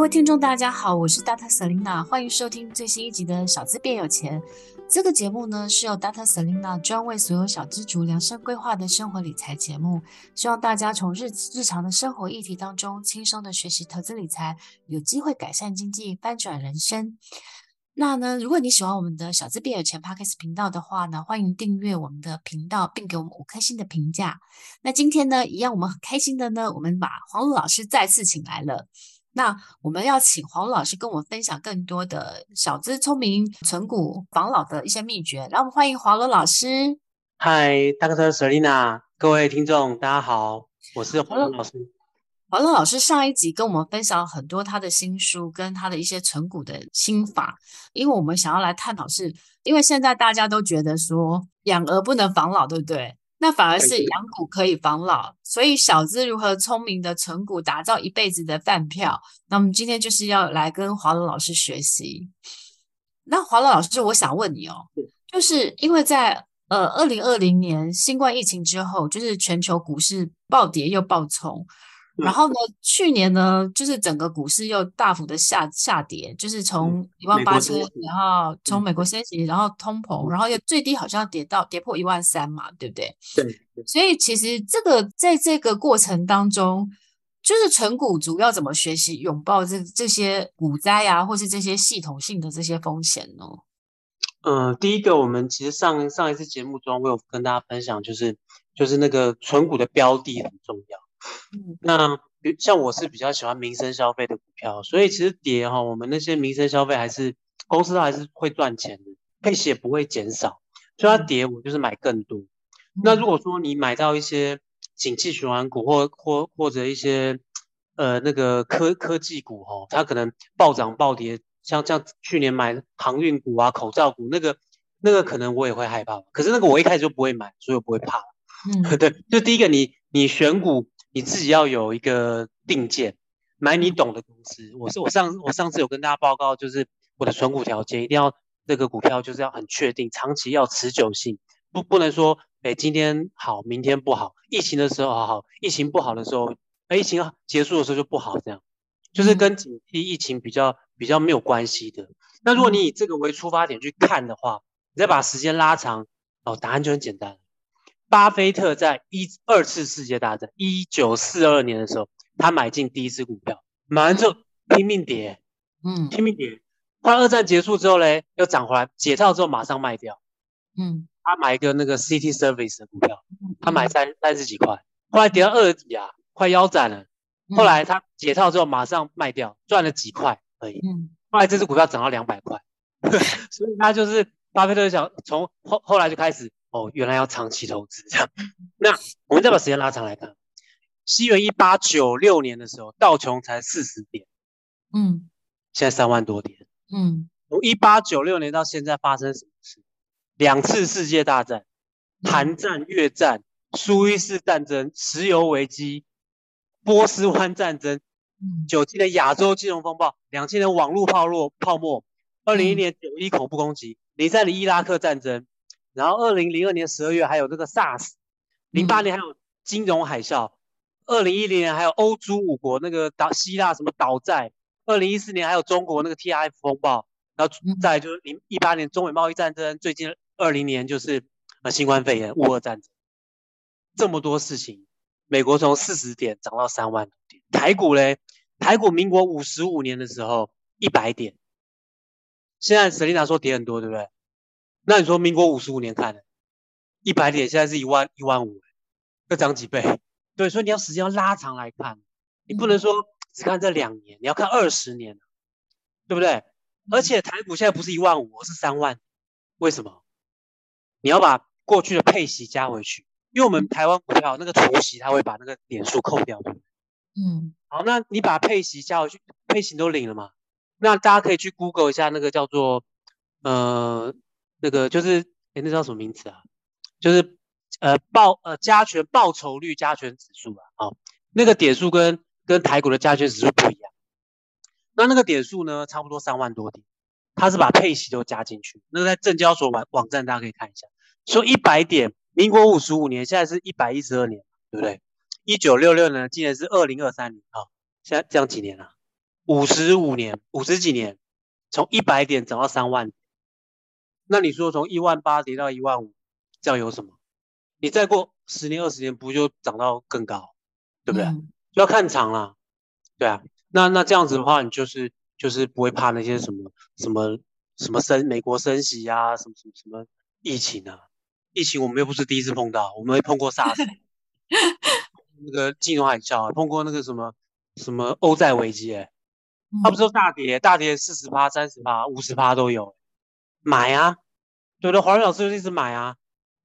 各位听众，大家好，我是 Dr. Selina，欢迎收听最新一集的《小资变有钱》。这个节目呢，是由 Dr. Selina 专为所有小资族量身规划的生活理财节目，希望大家从日日常的生活议题当中轻松的学习投资理财，有机会改善经济，翻转人生。那呢，如果你喜欢我们的《小资变有钱》Podcast 频道的话呢，欢迎订阅我们的频道，并给我们五颗星的评价。那今天呢，一样我们很开心的呢，我们把黄璐老师再次请来了。那我们要请黄老师跟我们分享更多的小资聪明存股防老的一些秘诀。让我们欢迎黄罗老师。嗨，Dr. Selina，各位听众，大家好，我是黄罗老师。黄鲁老师上一集跟我们分享了很多他的新书跟他的一些存股的心法，因为我们想要来探讨是，因为现在大家都觉得说养儿不能防老，对不对？那反而是养股可以防老，所以小资如何聪明的存股，打造一辈子的饭票。那我们今天就是要来跟华伦老师学习。那华伦老师，我想问你哦，就是因为在呃二零二零年新冠疫情之后，就是全球股市暴跌又暴冲。然后呢，去年呢，就是整个股市又大幅的下下跌，就是从一万八千，然后从美国升息，然后通膨，然后又最低好像跌到跌破一万三嘛，对不对？对。所以其实这个在这个过程当中，就是纯股族要怎么学习拥抱这这些股灾啊，或是这些系统性的这些风险呢？嗯、呃，第一个，我们其实上上一次节目中，我有跟大家分享，就是就是那个存股的标的很重要。嗯，那比像我是比较喜欢民生消费的股票，所以其实跌哈，我们那些民生消费还是公司还是会赚钱的，配息也不会减少，所以它跌我就是买更多。那如果说你买到一些景气循环股或或或者一些呃那个科科技股哈，它可能暴涨暴跌，像像去年买航运股啊、口罩股那个那个可能我也会害怕，可是那个我一开始就不会买，所以我不会怕。嗯，对，就第一个你你选股。你自己要有一个定见，买你懂的公司。我是我上我上次有跟大家报告，就是我的存股条件一定要这个股票就是要很确定，长期要持久性，不不能说哎今天好明天不好，疫情的时候好好，疫情不好的时候，哎疫情结束的时候就不好，这样就是跟警惕疫情比较比较没有关系的。那如果你以这个为出发点去看的话，你再把时间拉长，哦，答案就很简单。巴菲特在一二次世界大战一九四二年的时候，他买进第一只股票，买完之后拼命跌，嗯，拼命跌。后来二战结束之后嘞，又涨回来，解套之后马上卖掉，嗯，他买一个那个 City Service 的股票，他买三三十几块，后来跌到二十几啊，快腰斩了。后来他解套之后马上卖掉，赚了几块而已。嗯，后来这只股票涨到两百块，所以他就是巴菲特想从后后来就开始。哦，原来要长期投资这样。那我们再把时间拉长来看，西元一八九六年的时候，道琼才四十点，嗯，现在三万多点，嗯，从一八九六年到现在发生什么事？两次世界大战，韩战、越战、苏伊士战争、石油危机、波斯湾战争，九七年亚洲金融风暴，两千年网络泡沫泡沫，二零一一年九一恐怖攻击，零三年伊拉克战争。然后，二零零二年十二月还有这个 SARS，零八年还有金融海啸，二零一零年还有欧洲五国那个岛希腊什么倒债，二零一四年还有中国那个 TIF 风暴，然后再就是零一八年中美贸易战争，最近二零年就是呃新冠肺炎乌俄战争，这么多事情，美国从四十点涨到三万点，台股嘞，台股民国五十五年的时候一百点，现在 Selena 说跌很多，对不对？那你说民国五十五年看的，一百点现在是一万一万五，要涨几倍，对对，所以你要时间要拉长来看，你不能说只看这两年，你要看二十年，对不对？而且台股现在不是一万五，而是三万，为什么？你要把过去的配息加回去，因为我们台湾股票那个除息，它会把那个点数扣掉，对不对？嗯，好，那你把配息加回去，配息都领了嘛？那大家可以去 Google 一下那个叫做呃那个就是哎那叫什么名字啊？就是呃报呃加权报酬率加权指数啊，哦，那个点数跟跟台股的加权指数不一样。那那个点数呢，差不多三万多点，它是把配息都加进去。那在证交所网网站大家可以看一下，说一百点，民国五十五年，现在是一百一十二年，对不对？一九六六年，今年是二零二三年啊，现在这样几年了？五十五年，五十几年，从一百点涨到三万。那你说从一万八跌到一万五，这样有什么？你再过十年二十年，不就涨到更高，对不对？嗯、就要看长了，对啊。那那这样子的话，你就是就是不会怕那些什么什么什么升美国升息啊，什么什么什么疫情啊？疫情我们又不是第一次碰到，我们会碰过 SARS。那个金融海啸，碰过那个什么什么欧债危机，哎，他不是说大跌，大跌四十趴、三十趴、五十趴都有，买啊，对的，华伦老师就一直买啊。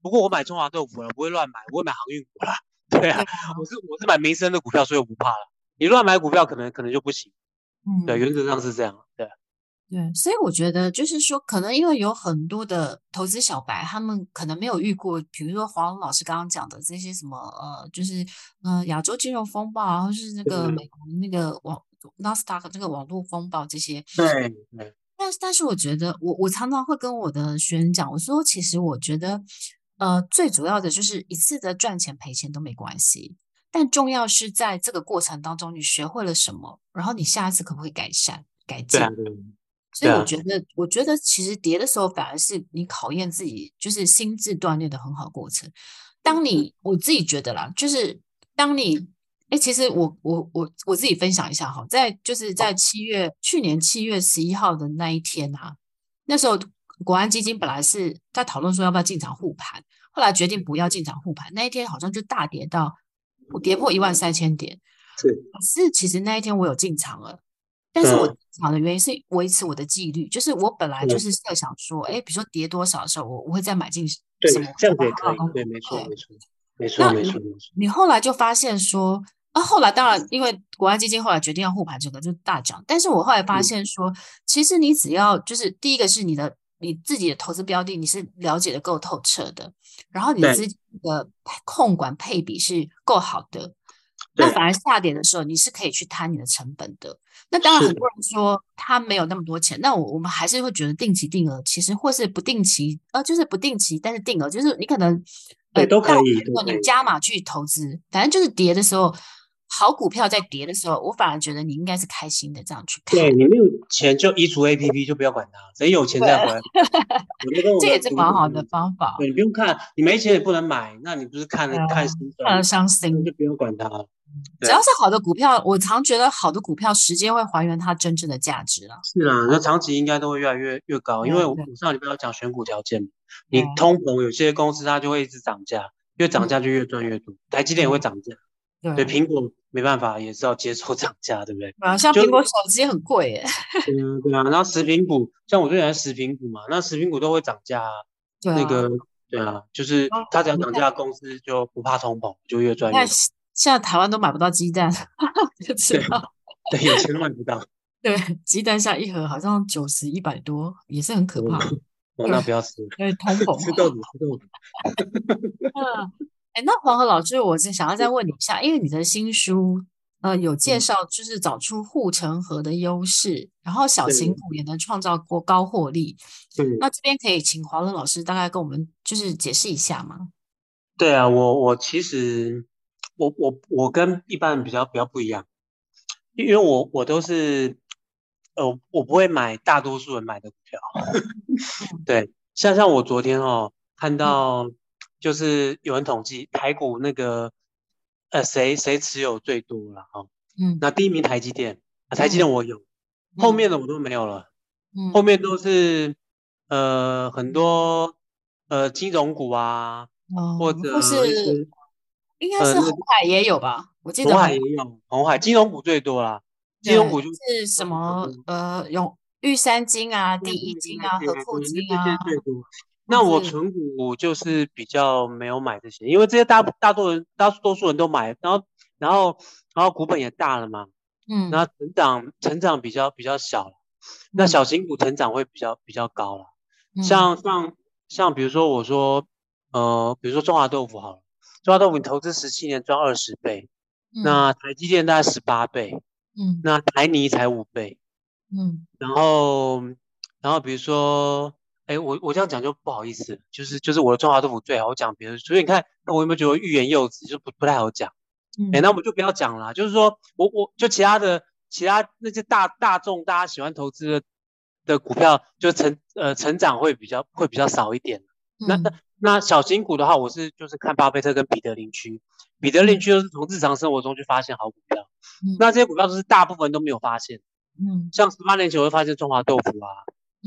不过我买中华豆腐了，不会乱买，我会买航运股了，对啊，我是我是买民生的股票，所以我不怕了。你乱买股票，可能可能就不行。嗯，对，原则上是这样，对。对，所以我觉得就是说，可能因为有很多的投资小白，他们可能没有遇过，比如说黄龙老师刚刚讲的这些什么呃，就是呃亚洲金融风暴啊，或是那个美国那个网纳斯达克那个网络风暴这些。对对。但但是我觉得，我我常常会跟我的学员讲，我说其实我觉得，呃，最主要的就是一次的赚钱赔钱都没关系，但重要是在这个过程当中你学会了什么，然后你下一次可不可以改善改进。所以我觉得，我觉得其实跌的时候，反而是你考验自己，就是心智锻炼的很好过程。当你我自己觉得啦，就是当你，哎，其实我我我我自己分享一下哈，在就是在七月去年七月十一号的那一天啊，那时候国安基金本来是在讨论说要不要进场护盘，后来决定不要进场护盘，那一天好像就大跌到跌破一万三千点。是，可是其实那一天我有进场了。但是我进场的原因是维持我的纪律，就是我本来就是设想说，哎，比如说跌多少的时候，我我会再买进什么，这样也可以，对，没错，没错，没错，没错。你后来就发现说，啊，后来当然因为国安基金后来决定要护盘，整个就大涨。但是我后来发现说，其实你只要就是第一个是你的你自己的投资标的，你是了解的够透彻的，然后你自己的控管配比是够好的，那反而下跌的时候，你是可以去摊你的成本的。那当然，很多人说他没有那么多钱，那我我们还是会觉得定期定额，其实或是不定期，呃，就是不定期，但是定额就是你可能，对，都可以。如果你加码去投资，反正就是跌的时候，好股票在跌的时候，我反而觉得你应该是开心的这样去看。对，你没有钱就移除 APP，就不要管它，等有钱再回来。这也是蛮好的方法。对，你不用看，你没钱也不能买，那你不是看了看心酸，看了伤心，就不用管它了。只要是好的股票，我常觉得好的股票时间会还原它真正的价值了。是啊，那长期应该都会越来越越高，因为我上礼拜要讲选股条件，你通膨有些公司它就会一直涨价，越涨价就越赚越多。台积电也会涨价，对，苹果没办法也是要接受 涨价，对不对？啊，像苹果手机很贵耶。嗯，对啊，然后食品股，像我最喜欢食品股嘛，那食品股都会涨价，那个对啊，就是它只要涨价，公司就不怕通膨，就越赚越多。现在台湾都买不到鸡蛋，就知道对，对，有钱都买不到。对，鸡蛋下一盒好像九十一百多，也是很可怕。哦，那不要吃，因为通膨。吃豆子，吃豆子。嗯，哎，那黄河老师，我是想要再问你一下，因为你的新书呃有介绍，就是找出护城河的优势，然后小型股也能创造过高获利。嗯，那这边可以请黄河老师大概跟我们就是解释一下吗？对啊，我我其实。我我我跟一般人比较比较不一样，因为我我都是，呃，我不会买大多数人买的股票，对，像像我昨天哦看到，就是有人统计台股那个，呃，谁谁持有最多了哈，嗯，那第一名台积电，台积电我有，后面的我都没有了，嗯，后面都是呃很多呃金融股啊，或者是。应该是红海也有吧？我记得红海也有，红海金融股最多啦。金融股就是什么呃，有玉山金啊、第一金啊、和富金啊，这些最多。那我存股就是比较没有买这些，因为这些大大多人大多数人都买，然后然后然后股本也大了嘛，嗯，然后成长成长比较比较小了，那小型股成长会比较比较高了。像像像比如说我说呃，比如说中华豆腐好了，中华豆腐你投资十七年赚二十倍，那台积电大概十八倍。嗯，那台泥才五倍，嗯，然后，然后比如说，哎，我我这样讲就不好意思，就是就是我的中华豆腐最好讲，别的，所以你看，那我有没有觉得欲言又止，就不不太好讲？嗯，哎，那我们就不要讲了，就是说我我就其他的其他那些大大众大家喜欢投资的的股票，就成呃成长会比较会比较少一点。嗯，那那那小型股的话，我是就是看巴菲特跟彼得林区，彼得林区就是从日常生活中去发现好股票。嗯、那这些股票都是大部分都没有发现，嗯，像十八年前我会发现中华豆腐啊，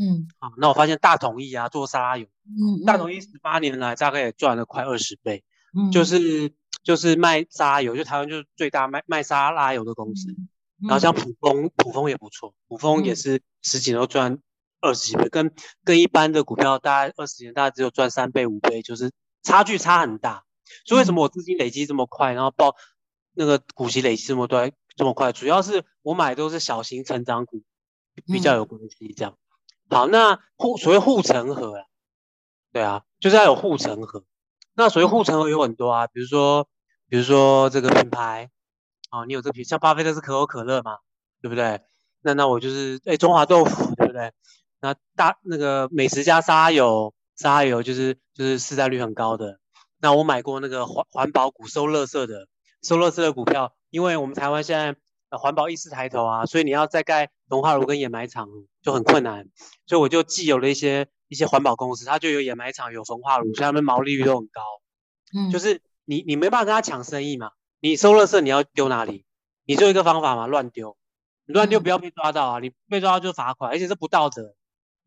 嗯，好，那我发现大统一啊做沙拉油，嗯，大统一。十八年来大概也赚了快二十倍，嗯，就是就是卖沙拉油，就台湾就是最大卖卖沙拉油的公司，然后像普丰普丰也不错，普丰也是十几年都赚二十几倍，跟跟一般的股票大概二十年大概只有赚三倍五倍，就是差距差很大，所以为什么我资金累积这么快，然后报。那个股息累积这么多这么快，主要是我买的都是小型成长股，比较有关系。这样，嗯、好，那护所谓护城河啊，对啊，就是要有护城河。那所谓护城河有很多啊，比如说，比如说这个品牌，啊，你有这个品，像巴菲特是可口可乐嘛，对不对？那那我就是哎中华豆腐，对不对？那大那个美食家沙拉油，沙拉油就是就是市占率很高的。那我买过那个环环保股收垃圾的。收乐斯的股票，因为我们台湾现在呃环保意识抬头啊，所以你要再盖焚化炉跟掩埋场就很困难，所以我就既有了一些一些环保公司，它就有掩埋场有焚化炉，所以他们毛利率都很高。嗯，就是你你没办法跟他抢生意嘛，你收乐色你要丢哪里？你就一个方法嘛，乱丢，你乱丢不要被抓到啊，你被抓到就罚款，而且是不道德，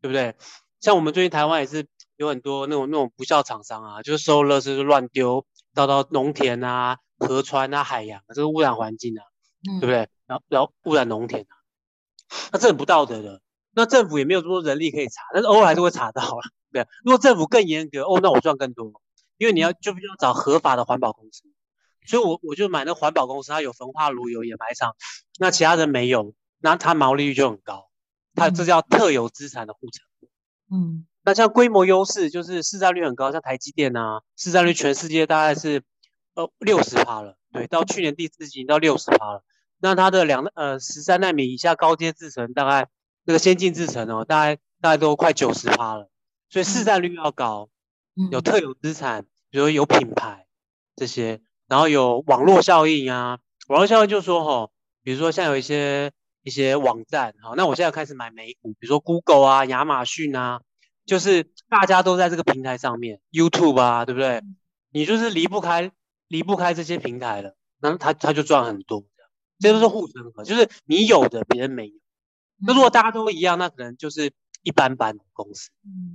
对不对？像我们最近台湾也是有很多那种那种不孝厂商啊，就是收乐色就乱丢，到到农田啊。河川啊，海洋啊，这个污染环境啊，嗯、对不对？然后然后污染农田啊，那这很不道德的。那政府也没有这么多人力可以查，但是偶尔还是会查到了。对，如果政府更严格，哦，那我赚更多，因为你要就必须要找合法的环保公司。所以我我就买那环保公司，它有焚化炉，有掩埋场，那其他人没有，那它毛利率就很高。它这叫特有资产的护城。嗯，那像规模优势，就是市占率很高，像台积电啊，市占率全世界大概是。呃，六十趴了，对，到去年第四季到六十趴了。那它的两呃十三纳米以下高阶制程，大概那个先进制程哦，大概大概都快九十趴了。所以市占率要高，有特有资产，比如说有品牌这些，然后有网络效应啊。网络效应就是说哈，比如说像有一些一些网站，好，那我现在开始买美股，比如说 Google 啊、亚马逊啊，就是大家都在这个平台上面，YouTube 啊，对不对？你就是离不开。离不开这些平台了，那他他就赚很多，这样，这都是护城河，就是你有的别人没有。那如果大家都一样，那可能就是一般般的公司，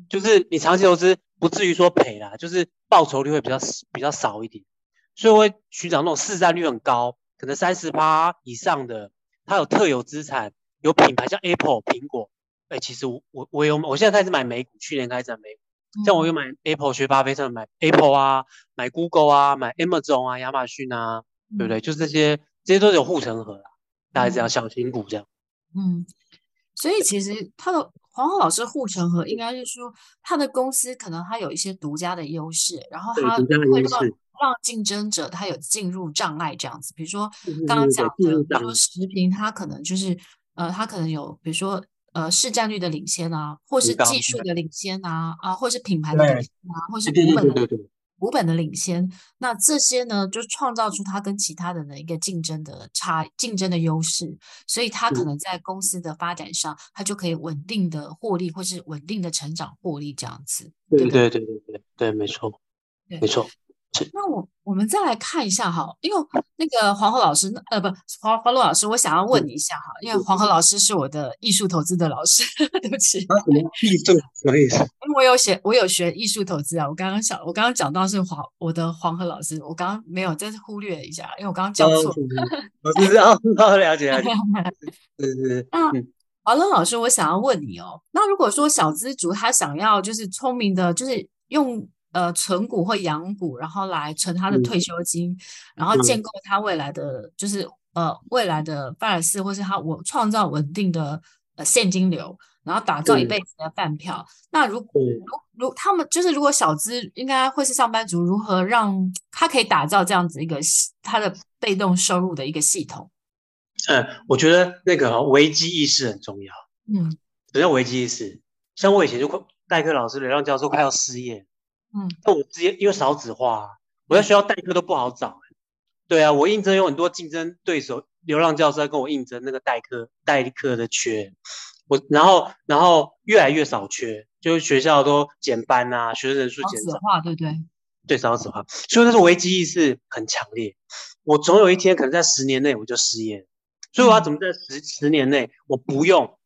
就是你长期投资不至于说赔啦，就是报酬率会比较比较少一点，所以我会寻找那种市占率很高，可能三十趴以上的，它有特有资产，有品牌，像 Apple 苹果，哎，其实我我我有，我现在开始买美股，去年开始买美股。像我有买 Apple，学巴菲特买 Apple 啊，买 Google 啊，买 Amazon 啊，亚马逊啊，对不对？就是这些，这些都是有护城河啦，大概这样，小型股这样。嗯，所以其实他的黄鸿老师护城河，应该是说他的公司可能他有一些独家的优势，然后他会让让竞争者他有进入障碍这样子。比如说刚刚讲的，比如说食品，它可能就是呃，它可能有，比如说。呃，市占率的领先啊，或是技术的领先啊，啊，或是品牌的领先啊，或是股本的股本的领先，那这些呢，就创造出它跟其他人的一个竞争的差，竞争的优势，所以它可能在公司的发展上，它就可以稳定的获利，或是稳定的成长获利这样子。对对对对对对，没错，没错。那我我们再来看一下哈，因为那个黄河老师，呃，不，黄黄璐老师，我想要问你一下哈，因为黄河老师是我的艺术投资的老师，对不起。啊，什么艺术？什么意思？因为我有写，我有学艺术投资啊。我刚刚想，我刚刚讲到是黄，我的黄河老师，我刚刚没有，再忽略一下，因为我刚刚讲错。我知道，了解了解。是是。那黄乐老师，我想要问你哦，那如果说小资族他想要就是聪明的，就是用。呃，存股或养股，然后来存他的退休金，嗯、然后建构他未来的，嗯、就是呃未来的范尔斯，或是他我创造稳定的呃现金流，然后打造一辈子的饭票。嗯、那如果、嗯、如如他们就是如果小资应该会是上班族，如何让他可以打造这样子一个他的被动收入的一个系统？嗯，我觉得那个危机意识很重要。嗯，什么叫危机意识？像我以前就快代课老师流浪教授快要失业。嗯，那我直接因为少子化，啊，我在学校代课都不好找，欸。对啊，我应征有很多竞争对手，流浪教师在跟我应征那个代课代课的缺，我然后然后越来越少缺，就是学校都减班啊，学生人数减少。少子化，对不对？对，少子化，所以那时候危机意识很强烈。我总有一天可能在十年内我就失业，所以我要怎么在十十年内我不用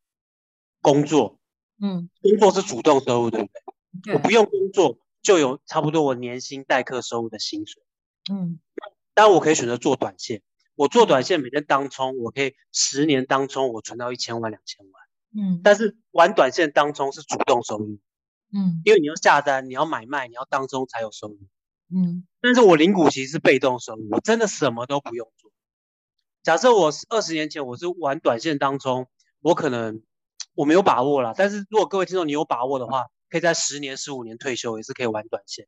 工作？嗯，工作是主动收入，对不对？对，我不用工作。就有差不多我年薪代课收入的薪水，嗯，当然我可以选择做短线，我做短线每天当冲，我可以十年当冲，我存到一千万两千万，嗯，但是玩短线当冲是主动收入，嗯，因为你要下单，你要买卖，你要当中才有收入，嗯，但是我领股其实是被动收入，我真的什么都不用做。假设我二十年前我是玩短线当中，我可能我没有把握了，但是如果各位听众你有把握的话。可以在十年、十五年退休，也是可以玩短线。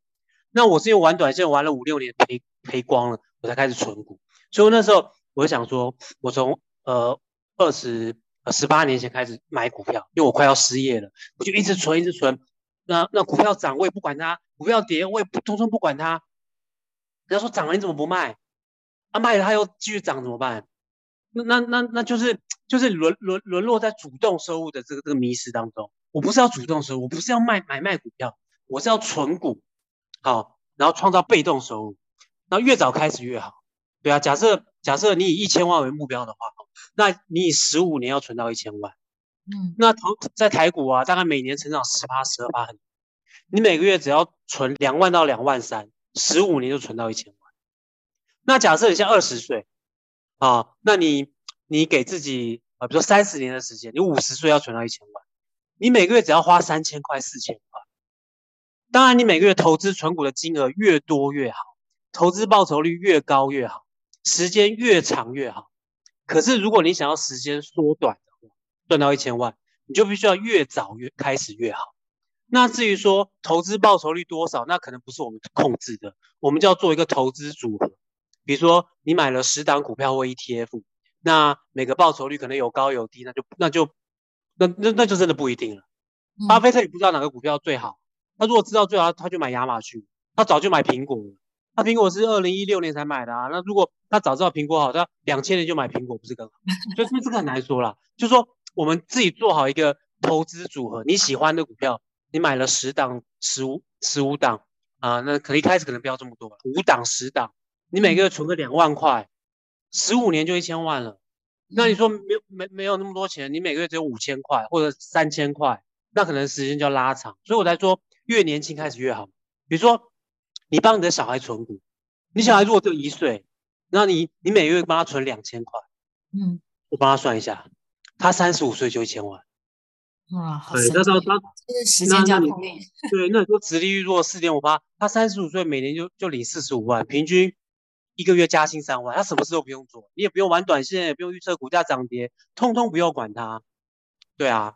那我是因为玩短线玩了五六年赔赔光了，我才开始存股。所以那时候我就想说，我从呃二十呃十八年前开始买股票，因为我快要失业了，我就一直存，一直存。那那股票涨我也不管它，股票跌我也不通通不管它。人家说涨了你怎么不卖？啊卖了它又继续涨怎么办？那那那那就是就是沦沦沦落在主动收入的这个这个迷失当中。我不是要主动收入，我不是要卖买卖股票，我是要存股，好，然后创造被动收入，然后越早开始越好，对啊，假设假设你以一千万为目标的话，那你以十五年要存到一千万，嗯，那投在台股啊，大概每年成长十八十二趴很，你每个月只要存两万到两万三，十五年就存到一千万，那假设你现在二十岁，啊，那你你给自己啊，比如说三十年的时间，你五十岁要存到一千万。你每个月只要花三千块、四千块，当然你每个月投资存股的金额越多越好，投资报酬率越高越好，时间越长越好。可是如果你想要时间缩短的话，赚到一千万，你就必须要越早越开始越好。那至于说投资报酬率多少，那可能不是我们控制的，我们就要做一个投资组合。比如说你买了十档股票或 ETF，那每个报酬率可能有高有低，那就那就。那那那就真的不一定了。巴菲特也不知道哪个股票最好。他如果知道最好，他就买亚马逊。他早就买苹果了。他苹果是二零一六年才买的啊。那如果他早知道苹果好，他两千年就买苹果，不是更好？所以这个很难说啦。就是说，我们自己做好一个投资组合。你喜欢的股票，你买了十档、十五、十五档啊，那可能一开始可能不要这么多，五档、十档，你每个月存个两万块，十五年就一千万了。那你说没有没没有那么多钱，你每个月只有五千块或者三千块，那可能时间就要拉长。所以我才说越年轻开始越好。比如说，你帮你的小孩存股，你小孩如果只有一岁，那你你每个月帮他存两千块，嗯，我帮他算一下，他三十五岁就一千万。哇，好神奇！那时候他就是时间加红利。对，那你说直利率如果四点五八，他三十五岁每年就就领四十五万，平均。一个月加薪三万，他什么事都不用做，你也不用玩短线，也不用预测股价涨跌，通通不用管他。对啊，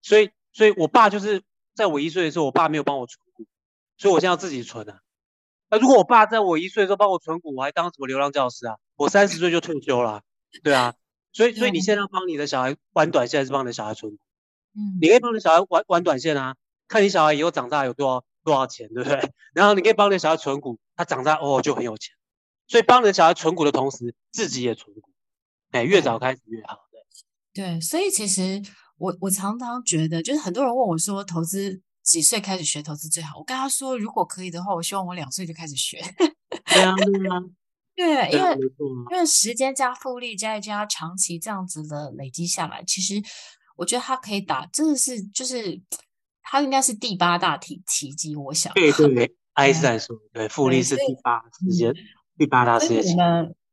所以，所以我爸就是在我一岁的时候，我爸没有帮我存股，所以我现在要自己存啊。那如果我爸在我一岁的时候帮我存股，我还当什么流浪教师啊？我三十岁就退休了，对啊。所以，所以你现在要帮你的小孩玩短线，还是帮你的小孩存股？嗯，你可以帮你的小孩玩玩短线啊，看你小孩以后长大有多少多少钱，对不对？然后你可以帮你的小孩存股，他长大哦就很有钱。所以帮人小孩存股的同时，自己也存股，哎，越早开始越好。对，对，所以其实我我常常觉得，就是很多人问我说，投资几岁开始学投资最好？我跟他说，如果可以的话，我希望我两岁就开始学。对啊，对啊，对，因为因为时间加复利再加长期这样子的累积下来，其实我觉得它可以打，真的是就是它应该是第八大体奇迹，我想。对对对，爱因斯坦说，对，复利是第八时间，第八大时间。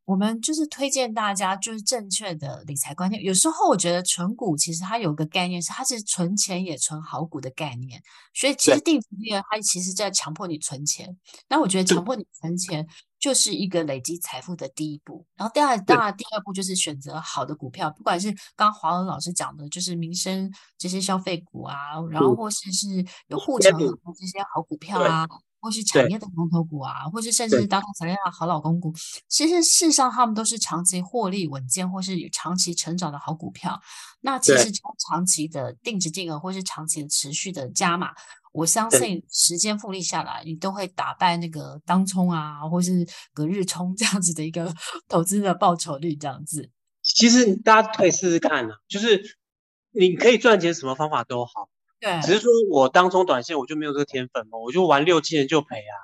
我们就是推荐大家就是正确的理财观念。有时候我觉得存股其实它有个概念是它是存钱也存好股的概念，所以其实定期定额它其实在强迫你存钱。那我觉得强迫你存钱就是一个累积财富的第一步。然后第二当然第二步就是选择好的股票，不管是刚刚华文老师讲的，就是民生这些消费股啊，然后或是是有护城河这些好股票啊。或是产业的龙头股啊，或是甚至是当产业的好老公股，其实事实上他们都是长期获利稳健，或是有长期成长的好股票。那其实长期的定值定额，或是长期的持续的加码，我相信时间复利下来，你都会打败那个当冲啊，或是隔日冲这样子的一个 投资的报酬率这样子。其实大家可以试试看啊，就是你可以赚钱，什么方法都好。对，只是说我当中短线我就没有这个天分嘛，我就玩六七年就赔啊。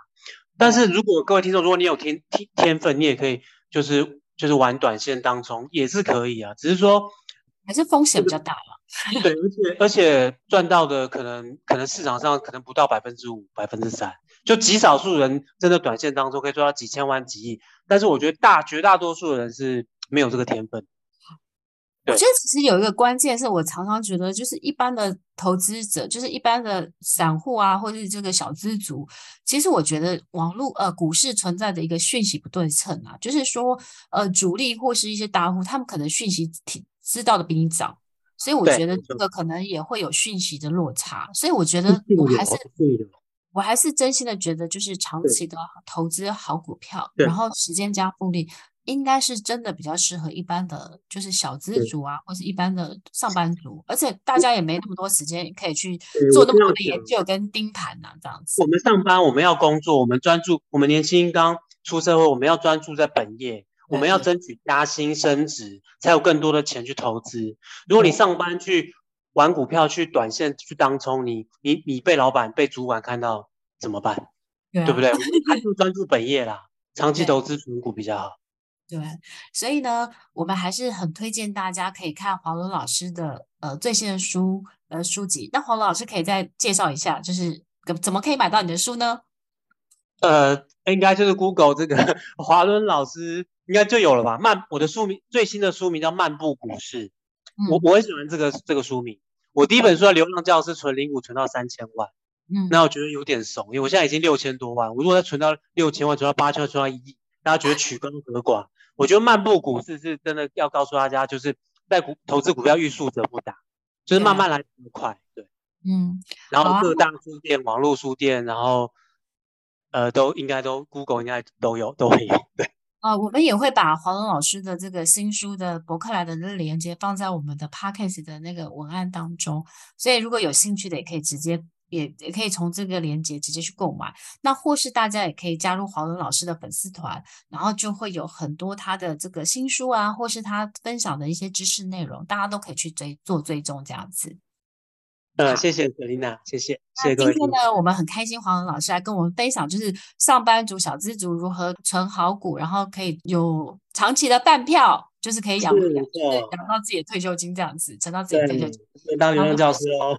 但是如果各位听众，如果你有天天天分，你也可以就是就是玩短线当中也是可以啊。只是说还是风险比较大嘛。对，而且而且赚到的可能可能市场上可能不到百分之五、百分之三，就极少数人真的短线当中可以赚到几千万、几亿。但是我觉得大绝大多数人是没有这个天分。我觉得其实有一个关键是我常常觉得，就是一般的投资者，就是一般的散户啊，或者是这个小资族，其实我觉得网络呃股市存在的一个讯息不对称啊，就是说呃主力或是一些大户，他们可能讯息挺知道的比你早，所以我觉得这个可能也会有讯息的落差，所以我觉得我还是我还是真心的觉得，就是长期的投资好股票，然后时间加复利。应该是真的比较适合一般的，就是小资族啊，或是一般的上班 族，而且大家也没那么多时间可以去做那么多的研究跟盯盘呐，这样子。我们上班，我们要工作，我们专注，我们年轻刚出社会，我们要专注在本业，我们要争取加薪升职，才有更多的钱去投资。如果你上班去玩股票，去短线去当冲，你你你被老板被主管看到怎么办？对，啊、对不对？我们还是专注本业啦，长期投资存股比较好。对，所以呢，我们还是很推荐大家可以看华伦老师的呃最新的书呃书籍。那华伦老师可以再介绍一下，就是怎么可以买到你的书呢？呃，应该就是 Google 这个 华伦老师应该就有了吧？漫我的书名最新的书名叫《漫步股市》，嗯、我我很喜欢这个这个书名。我第一本书《流浪教师》存零股存到三千万，嗯，那我觉得有点怂，因为我现在已经六千多万，我如果再存到六千万，存到八千万，存到一亿，大家觉得取高和寡。我觉得漫步股市是真的要告诉大家，就是在股投资股票欲速则不达，就是慢慢来很快，对，嗯，然后各大书店、啊、网络书店，然后呃，都应该都 Google 应该都有，都会有，对。啊、呃，我们也会把华龙老师的这个新书的博客来的那个链接放在我们的 Podcast 的那个文案当中，所以如果有兴趣的，也可以直接。也也可以从这个链接直接去购买，那或是大家也可以加入华伦老师的粉丝团，然后就会有很多他的这个新书啊，或是他分享的一些知识内容，大家都可以去追做追踪这样子。呃，谢谢葛琳娜，谢谢。谢谢今天呢，我们很开心，黄伦老师来跟我们分享，就是上班族、小资族如何存好股，然后可以有长期的饭票，就是可以养养养到自己的退休金这样子，存到自己的退休金。当流浪教师哦。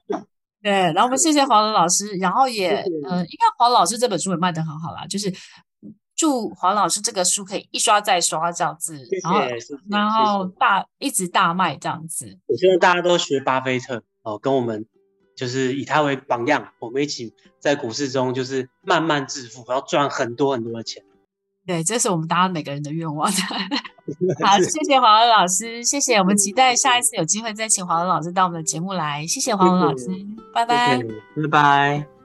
对，然后我们谢谢黄伦老师，然后也，嗯，应该黄老师这本书也卖得很好啦，就是祝黄老师这个书可以一刷再刷这样子，然后然后大一直大卖这样子。我希望大家都学巴菲特哦，跟我们就是以他为榜样，我们一起在股市中就是慢慢致富，然后赚很多很多的钱。对，这是我们大家每个人的愿望。好，谢谢黄文老师，谢谢。我们期待下一次有机会再请黄文老师到我们的节目来。谢谢黄文老师，拜拜，拜拜。